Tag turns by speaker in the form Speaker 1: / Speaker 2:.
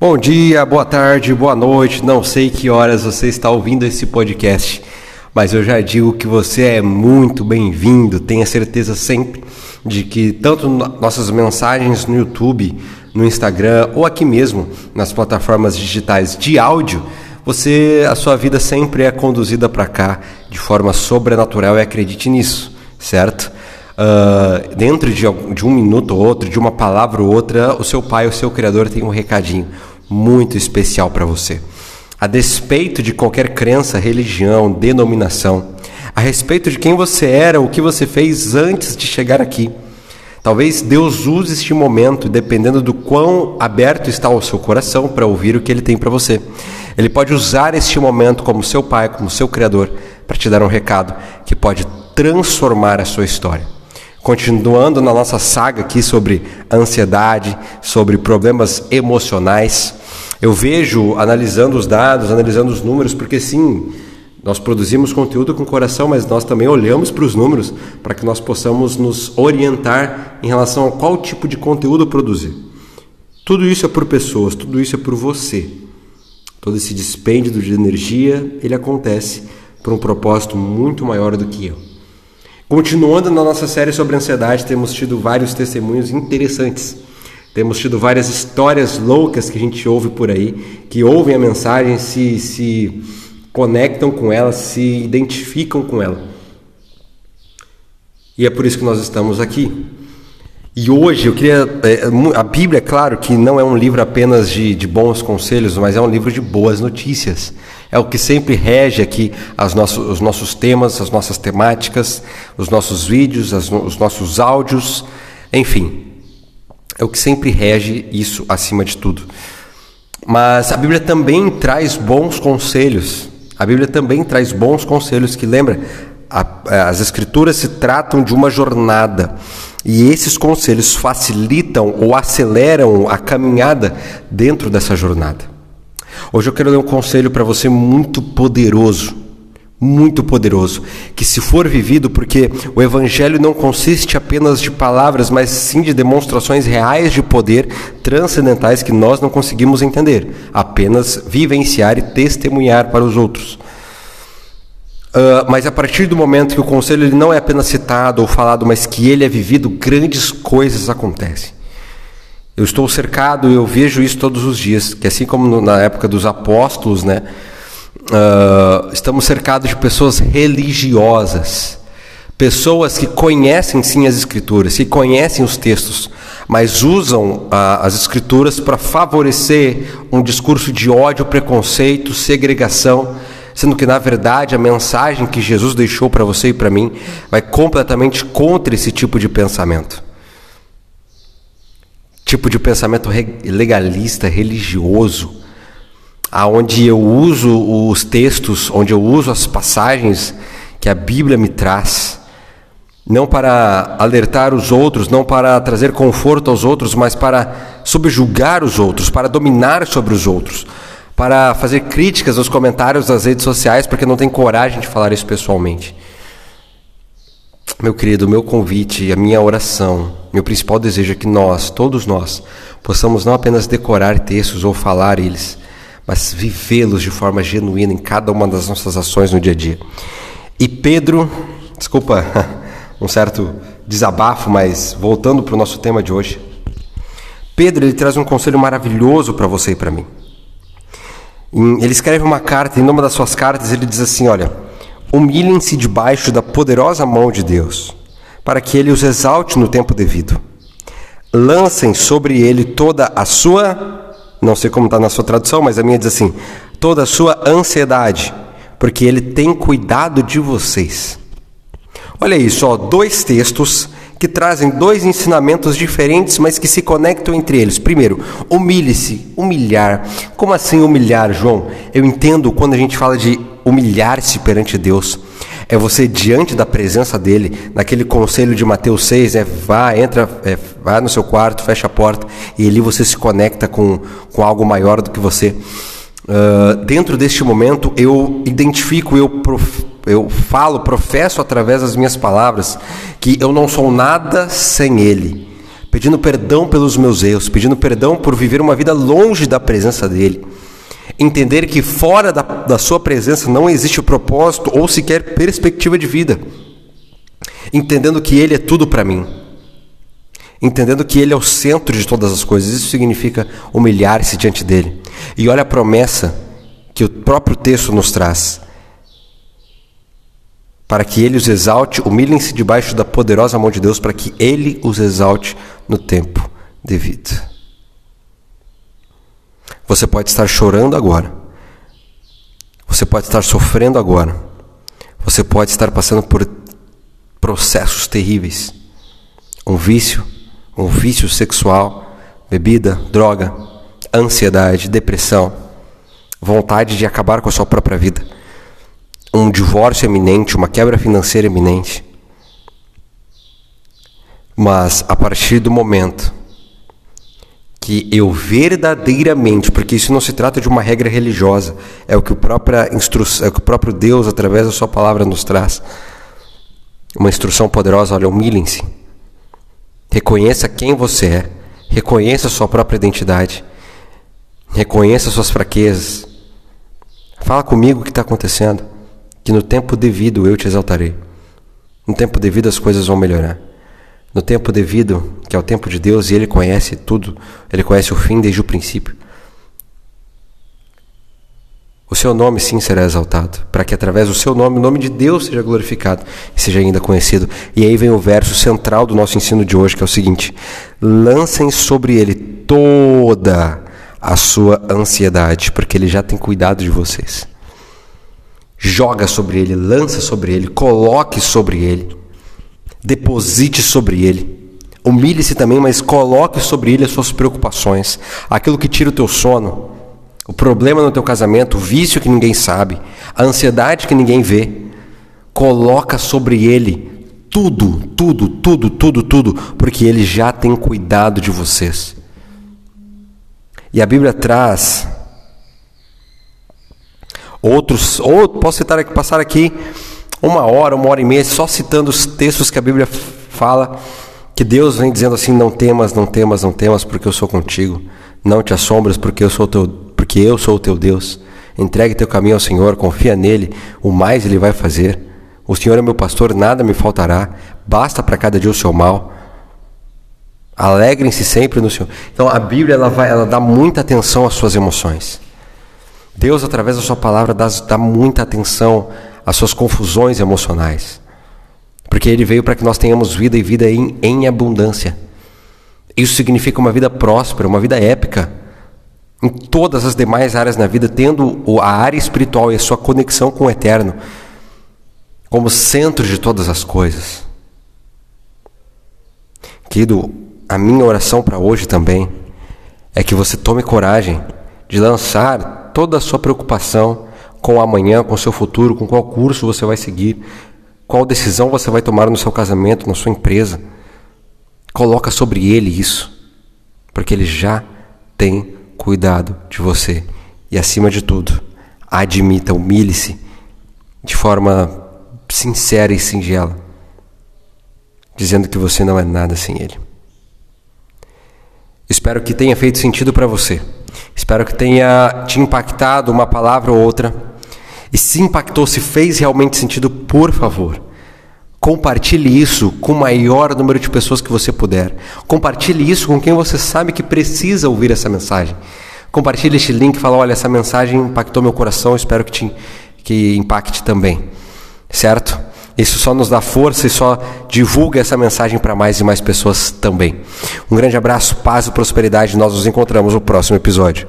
Speaker 1: Bom dia, boa tarde, boa noite. Não sei que horas você está ouvindo esse podcast, mas eu já digo que você é muito bem-vindo. Tenha certeza sempre de que tanto nossas mensagens no YouTube, no Instagram ou aqui mesmo nas plataformas digitais de áudio, você a sua vida sempre é conduzida para cá de forma sobrenatural e acredite nisso, certo? Uh, dentro de, de um minuto ou outro, de uma palavra ou outra, o seu pai, o seu criador tem um recadinho muito especial para você. A despeito de qualquer crença, religião, denominação, a respeito de quem você era, o que você fez antes de chegar aqui. Talvez Deus use este momento, dependendo do quão aberto está o seu coração para ouvir o que ele tem para você. Ele pode usar este momento como seu pai, como seu criador, para te dar um recado que pode transformar a sua história. Continuando na nossa saga aqui sobre ansiedade, sobre problemas emocionais, eu vejo, analisando os dados, analisando os números, porque sim, nós produzimos conteúdo com o coração, mas nós também olhamos para os números para que nós possamos nos orientar em relação a qual tipo de conteúdo produzir. Tudo isso é por pessoas, tudo isso é por você. Todo esse dispêndio de energia, ele acontece por um propósito muito maior do que eu. Continuando na nossa série sobre ansiedade, temos tido vários testemunhos interessantes temos tido várias histórias loucas que a gente ouve por aí, que ouvem a mensagem, se, se conectam com ela, se identificam com ela. E é por isso que nós estamos aqui. E hoje eu queria. É, a Bíblia, é claro que não é um livro apenas de, de bons conselhos, mas é um livro de boas notícias. É o que sempre rege aqui as nossos, os nossos temas, as nossas temáticas, os nossos vídeos, as, os nossos áudios, enfim é o que sempre rege isso acima de tudo. Mas a Bíblia também traz bons conselhos. A Bíblia também traz bons conselhos que lembra, a, as escrituras se tratam de uma jornada. E esses conselhos facilitam ou aceleram a caminhada dentro dessa jornada. Hoje eu quero ler um conselho para você muito poderoso muito poderoso, que se for vivido, porque o evangelho não consiste apenas de palavras, mas sim de demonstrações reais de poder transcendentais que nós não conseguimos entender, apenas vivenciar e testemunhar para os outros. Uh, mas a partir do momento que o conselho ele não é apenas citado ou falado, mas que ele é vivido, grandes coisas acontecem. Eu estou cercado, eu vejo isso todos os dias, que assim como no, na época dos apóstolos, né? uh, estamos cercados de pessoas religiosas, pessoas que conhecem sim as escrituras, que conhecem os textos, mas usam uh, as escrituras para favorecer um discurso de ódio, preconceito, segregação, sendo que na verdade a mensagem que Jesus deixou para você e para mim vai completamente contra esse tipo de pensamento. Tipo de pensamento legalista, religioso, aonde eu uso os textos, onde eu uso as passagens que a Bíblia me traz, não para alertar os outros, não para trazer conforto aos outros, mas para subjugar os outros, para dominar sobre os outros, para fazer críticas aos comentários das redes sociais, porque não tem coragem de falar isso pessoalmente. Meu querido, meu convite, a minha oração, meu principal desejo é que nós, todos nós, possamos não apenas decorar textos ou falar eles, mas vivê-los de forma genuína em cada uma das nossas ações no dia a dia. E Pedro, desculpa um certo desabafo, mas voltando para o nosso tema de hoje, Pedro ele traz um conselho maravilhoso para você e para mim. Ele escreve uma carta, e numa das suas cartas ele diz assim: Olha, humilhem-se debaixo da poderosa mão de Deus, para que ele os exalte no tempo devido. Lancem sobre ele toda a sua não sei como está na sua tradução, mas a minha diz assim: toda a sua ansiedade, porque Ele tem cuidado de vocês. Olha isso, ó, dois textos que trazem dois ensinamentos diferentes, mas que se conectam entre eles. Primeiro, humilhe-se, humilhar. Como assim humilhar, João? Eu entendo quando a gente fala de humilhar-se perante Deus é você diante da presença dele, naquele conselho de Mateus 6, é vá, entra, é, vá no seu quarto, fecha a porta e ali você se conecta com, com algo maior do que você. Uh, dentro deste momento eu identifico, eu, prof, eu falo, professo através das minhas palavras que eu não sou nada sem ele. pedindo perdão pelos meus erros, pedindo perdão por viver uma vida longe da presença dEle. Entender que fora da, da Sua presença não existe propósito ou sequer perspectiva de vida. Entendendo que Ele é tudo para mim. Entendendo que Ele é o centro de todas as coisas. Isso significa humilhar-se diante dEle. E olha a promessa que o próprio texto nos traz para que ele os exalte, humilhem-se debaixo da poderosa mão de Deus, para que ele os exalte no tempo devido. Você pode estar chorando agora. Você pode estar sofrendo agora. Você pode estar passando por processos terríveis. Um vício, um vício sexual, bebida, droga, ansiedade, depressão, vontade de acabar com a sua própria vida um divórcio eminente, uma quebra financeira eminente. Mas a partir do momento que eu verdadeiramente, porque isso não se trata de uma regra religiosa, é o que o instrução, é o que o próprio Deus através da sua palavra nos traz. Uma instrução poderosa, olha, humilhem-se. Reconheça quem você é, reconheça a sua própria identidade. Reconheça suas fraquezas. Fala comigo o que está acontecendo que no tempo devido eu te exaltarei. No tempo devido as coisas vão melhorar. No tempo devido, que é o tempo de Deus, e Ele conhece tudo, Ele conhece o fim desde o princípio. O seu nome sim será exaltado, para que através do seu nome o nome de Deus seja glorificado e seja ainda conhecido. E aí vem o verso central do nosso ensino de hoje, que é o seguinte: lancem sobre ele toda a sua ansiedade, porque ele já tem cuidado de vocês joga sobre ele, lança sobre ele, coloque sobre ele, deposite sobre ele. Humilhe-se também, mas coloque sobre ele as suas preocupações, aquilo que tira o teu sono, o problema no teu casamento, o vício que ninguém sabe, a ansiedade que ninguém vê. Coloca sobre ele tudo, tudo, tudo, tudo, tudo, porque ele já tem cuidado de vocês. E a Bíblia traz Outros, ou posso citar aqui, passar aqui uma hora, uma hora e meia, só citando os textos que a Bíblia fala, que Deus vem dizendo assim: não temas, não temas, não temas, porque eu sou contigo. Não te assombres, porque eu sou teu, porque eu sou o teu Deus. Entregue teu caminho ao Senhor, confia nele, o mais ele vai fazer. O Senhor é meu pastor, nada me faltará. Basta para cada dia o seu mal. Alegrem-se sempre no Senhor. Então a Bíblia ela vai, ela dá muita atenção às suas emoções. Deus, através da Sua palavra, dá, dá muita atenção às suas confusões emocionais. Porque Ele veio para que nós tenhamos vida e vida em, em abundância. Isso significa uma vida próspera, uma vida épica. Em todas as demais áreas na vida, tendo a área espiritual e a sua conexão com o eterno como centro de todas as coisas. Querido, a minha oração para hoje também é que você tome coragem de lançar toda a sua preocupação com o amanhã, com o seu futuro, com qual curso você vai seguir, qual decisão você vai tomar no seu casamento, na sua empresa. Coloca sobre ele isso, porque ele já tem cuidado de você. E acima de tudo, admita, humilhe-se de forma sincera e singela, dizendo que você não é nada sem ele. Espero que tenha feito sentido para você. Espero que tenha te impactado uma palavra ou outra. E se impactou, se fez realmente sentido, por favor, compartilhe isso com o maior número de pessoas que você puder. Compartilhe isso com quem você sabe que precisa ouvir essa mensagem. Compartilhe este link e fala: olha, essa mensagem impactou meu coração, espero que, te, que impacte também. Certo? Isso só nos dá força e só divulga essa mensagem para mais e mais pessoas também. Um grande abraço, paz e prosperidade. Nós nos encontramos no próximo episódio.